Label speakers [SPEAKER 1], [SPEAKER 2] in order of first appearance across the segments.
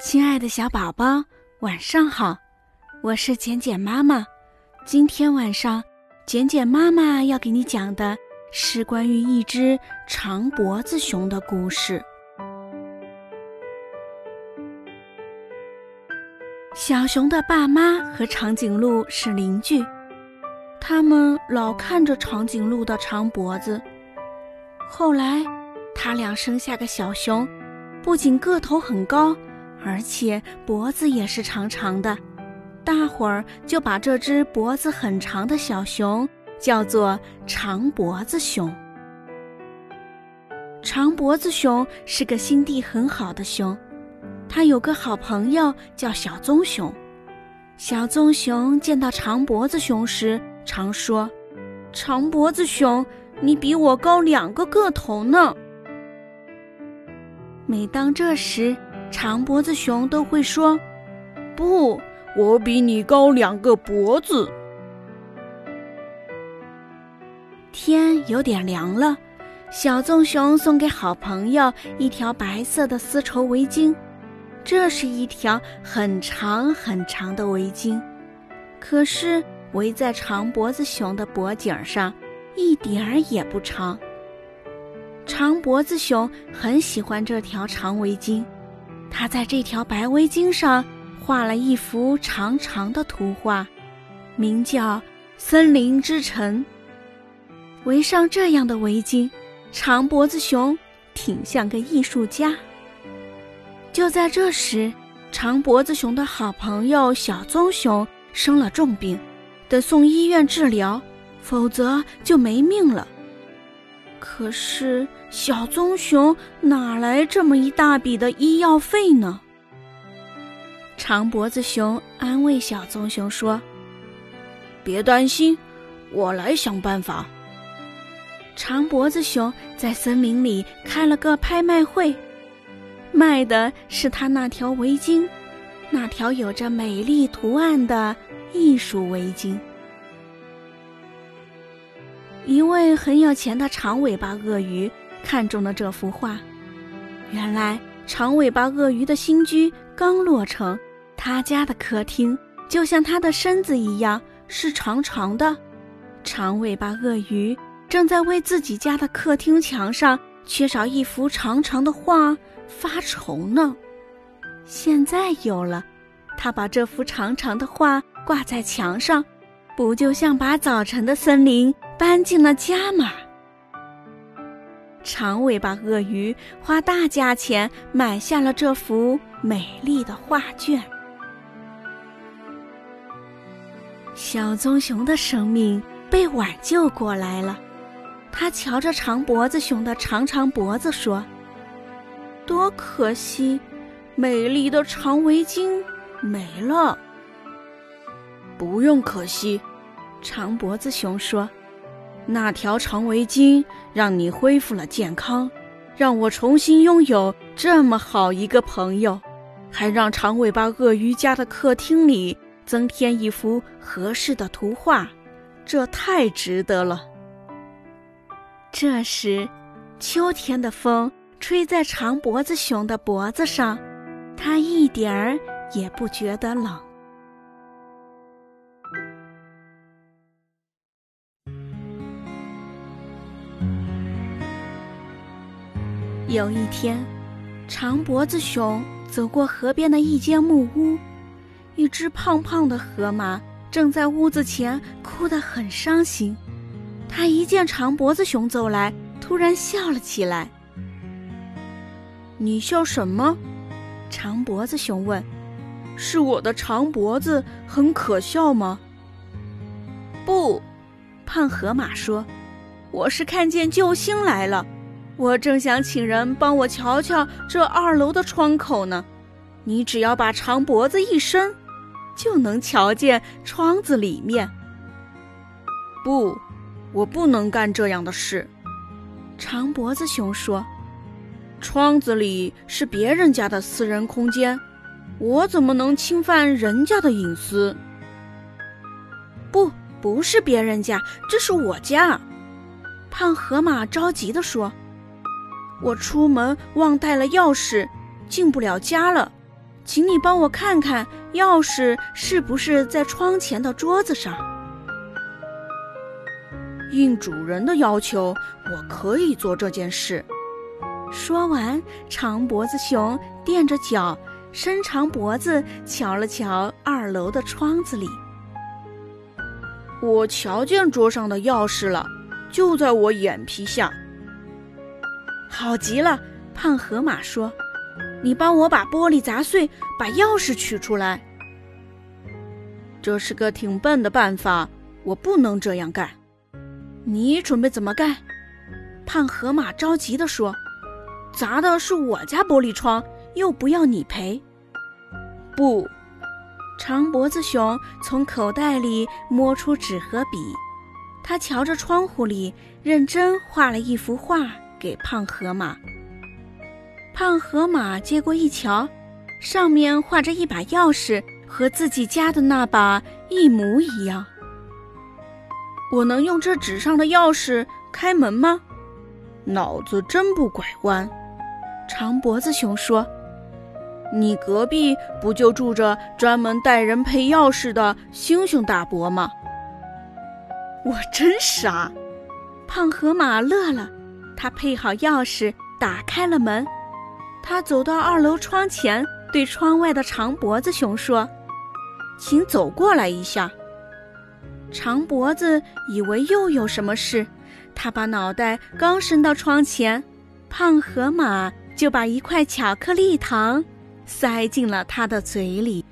[SPEAKER 1] 亲爱的小宝宝，晚上好，我是简简妈妈。今天晚上，简简妈妈要给你讲的是关于一只长脖子熊的故事。小熊的爸妈和长颈鹿是邻居，他们老看着长颈鹿的长脖子。后来，他俩生下个小熊，不仅个头很高。而且脖子也是长长的，大伙儿就把这只脖子很长的小熊叫做长脖子熊。长脖子熊是个心地很好的熊，他有个好朋友叫小棕熊。小棕熊见到长脖子熊时，常说：“长脖子熊，你比我高两个个头呢。”每当这时，长脖子熊都会说：“不，我比你高两个脖子。”天有点凉了，小棕熊送给好朋友一条白色的丝绸围巾。这是一条很长很长的围巾，可是围在长脖子熊的脖颈上，一点儿也不长。长脖子熊很喜欢这条长围巾。他在这条白围巾上画了一幅长长的图画，名叫《森林之城》。围上这样的围巾，长脖子熊挺像个艺术家。就在这时，长脖子熊的好朋友小棕熊生了重病，得送医院治疗，否则就没命了。可是小棕熊哪来这么一大笔的医药费呢？长脖子熊安慰小棕熊说：“别担心，我来想办法。”长脖子熊在森林里开了个拍卖会，卖的是他那条围巾，那条有着美丽图案的艺术围巾。一位很有钱的长尾巴鳄鱼看中了这幅画。原来，长尾巴鳄鱼的新居刚落成，他家的客厅就像他的身子一样是长长的。长尾巴鳄鱼正在为自己家的客厅墙上缺少一幅长长的画发愁呢。现在有了，他把这幅长长的画挂在墙上，不就像把早晨的森林？搬进了家吗？长尾巴鳄鱼花大价钱买下了这幅美丽的画卷。小棕熊的生命被挽救过来了。他瞧着长脖子熊的长长脖子说：“多可惜，美丽的长围巾没了。”
[SPEAKER 2] 不用可惜，
[SPEAKER 1] 长脖子熊说。
[SPEAKER 2] 那条长围巾让你恢复了健康，让我重新拥有这么好一个朋友，还让长尾巴鳄鱼家的客厅里增添一幅合适的图画，这太值得了。
[SPEAKER 1] 这时，秋天的风吹在长脖子熊的脖子上，它一点儿也不觉得冷。有一天，长脖子熊走过河边的一间木屋，一只胖胖的河马正在屋子前哭得很伤心。他一见长脖子熊走来，突然笑了起来。
[SPEAKER 2] “你笑什么？”
[SPEAKER 1] 长脖子熊问。
[SPEAKER 2] “是我的长脖子很可笑吗？”“
[SPEAKER 1] 不。”胖河马说，“我是看见救星来了。”我正想请人帮我瞧瞧这二楼的窗口呢，你只要把长脖子一伸，就能瞧见窗子里面。
[SPEAKER 2] 不，我不能干这样的事。
[SPEAKER 1] 长脖子熊说：“
[SPEAKER 2] 窗子里是别人家的私人空间，我怎么能侵犯人家的隐私？”不不是别人家，这是我家。”胖河马着急地说：“我出门忘带了钥匙，进不了家了，请你帮我看看钥匙是不是在窗前的桌子上。”应主人的要求，我可以做这件事。说完，长脖子熊垫着脚，伸长脖子瞧了瞧二楼的窗子里。我瞧见桌上的钥匙了，就在我眼皮下。好极了，胖河马说：“你帮我把玻璃砸碎，把钥匙取出来。”这是个挺笨的办法，我不能这样干。你准备怎么干？胖河马着急地说：“砸的是我家玻璃窗，又不要你赔。”不，长脖子熊从口袋里摸出纸和笔，他瞧着窗户里，认真画了一幅画给胖河马。胖河马接过一瞧，上面画着一把钥匙，和自己家的那把一模一样。我能用这纸上的钥匙开门吗？脑子真不拐弯。长脖子熊说：“你隔壁不就住着专门带人配钥匙的猩猩大伯吗？”我真傻。胖河马乐了，他配好钥匙，打开了门。他走到二楼窗前，对窗外的长脖子熊说：“请走过来一下。”长脖子以为又有什么事，他把脑袋刚伸到窗前，胖河马就把一块巧克力糖塞进了他的嘴里。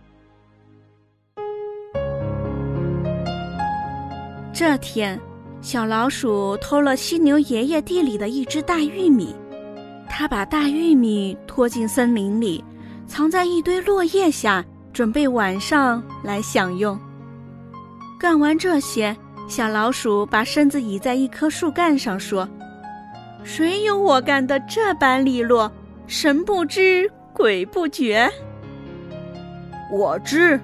[SPEAKER 2] 这天，小老鼠偷了犀牛爷爷地里的一只大玉米，它把大玉米拖进森林里，藏在一堆落叶下，准备晚上来享用。干完这些，小老鼠把身子倚在一棵树干上，说：“谁有我干的这般利落？神不知鬼不觉。”我知。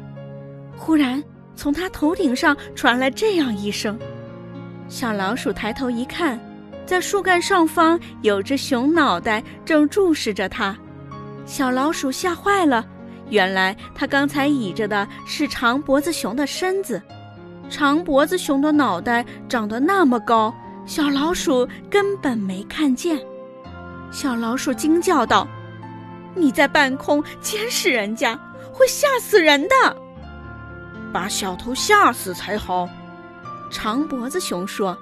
[SPEAKER 2] 忽然，从他头顶上传来这样一声。小老鼠抬头一看，在树干上方有只熊脑袋正注视着它。小老鼠吓坏了，原来它刚才倚着的是长脖子熊的身子。长脖子熊的脑袋长得那么高，小老鼠根本没看见。小老鼠惊叫道：“你在半空监视人家，会吓死人的！把小偷吓死才好。”长脖子熊说：“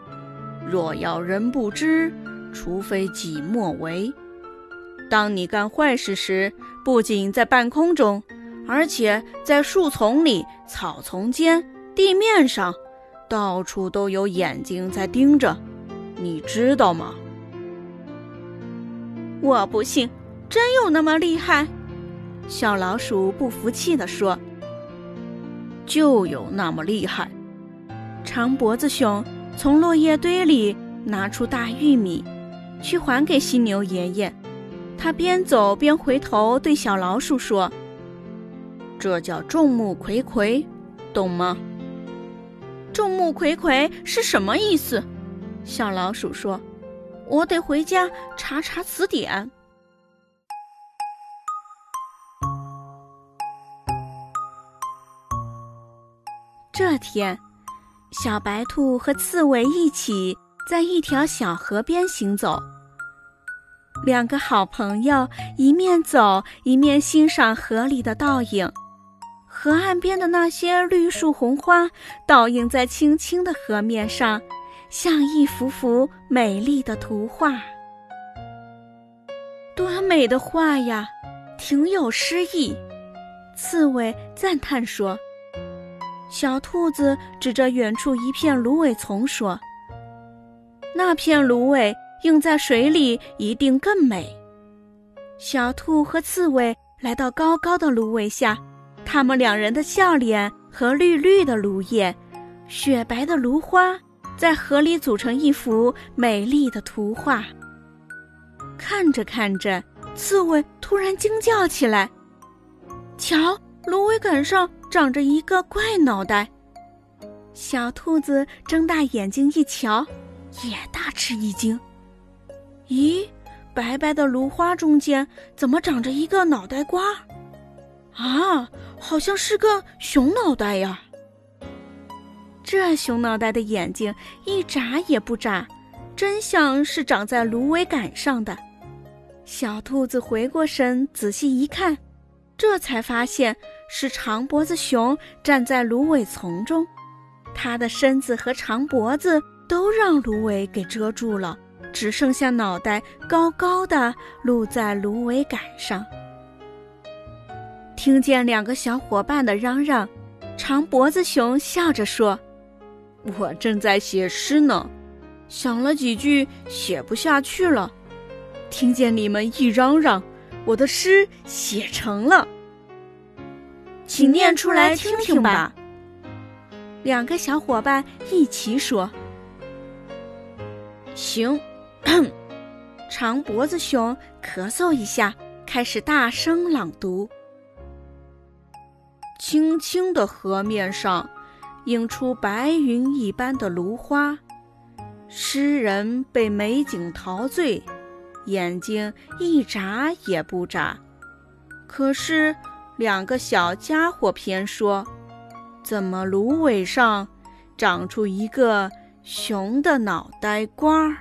[SPEAKER 2] 若要人不知，除非己莫为。当你干坏事时，不仅在半空中，而且在树丛里、草丛间。”地面上，到处都有眼睛在盯着，你知道吗？我不信，真有那么厉害？小老鼠不服气地说：“就有那么厉害。”长脖子熊从落叶堆里拿出大玉米，去还给犀牛爷爷。他边走边回头对小老鼠说：“这叫众目睽睽，懂吗？”众目睽睽是什么意思？小老鼠说：“我得回家查查词典。”这天，小白兔和刺猬一起在一条小河边行走。两个好朋友一面走一面欣赏河里的倒影。河岸边的那些绿树红花，倒映在清清的河面上，像一幅幅美丽的图画。多美的画呀，挺有诗意。刺猬赞叹说：“小兔子指着远处一片芦苇丛说：‘那片芦苇映在水里一定更美。’”小兔和刺猬来到高高的芦苇下。他们两人的笑脸和绿绿的芦叶、雪白的芦花，在河里组成一幅美丽的图画。看着看着，刺猬突然惊叫起来：“瞧，芦苇杆上长着一个怪脑袋！”
[SPEAKER 1] 小兔子睁大眼睛一瞧，也大吃一惊。咦，白白的芦花中间怎么长着一个脑袋瓜？啊，好像是个熊脑袋呀！这熊脑袋的眼睛一眨也不眨，真像是长在芦苇杆上的。小兔子回过身，仔细一看，这才发现是长脖子熊站在芦苇丛中，它的身子和长脖子都让芦苇给遮住了，只剩下脑袋高高的露在芦苇杆上。听见两个小伙伴的嚷嚷，长脖子熊笑着说：“
[SPEAKER 2] 我正在写诗呢，想了几句，写不下去了。”听见你们一嚷嚷，我的诗写成了，
[SPEAKER 1] 请念出来听听吧。两个小伙伴一起说：“
[SPEAKER 2] 行。”
[SPEAKER 1] 长脖子熊咳嗽一下，开始大声朗读：“
[SPEAKER 2] 青青的河面上，映出白云一般的芦花，诗人被美景陶醉。”眼睛一眨也不眨，可是两个小家伙偏说：“怎么芦苇上长出一个熊的脑袋瓜？”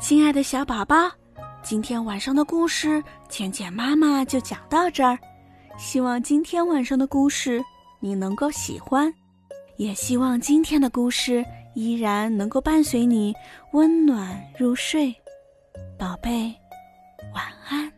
[SPEAKER 1] 亲爱的小宝宝，今天晚上的故事，浅浅妈妈就讲到这儿。希望今天晚上的故事你能够喜欢，也希望今天的故事。依然能够伴随你温暖入睡，宝贝，晚安。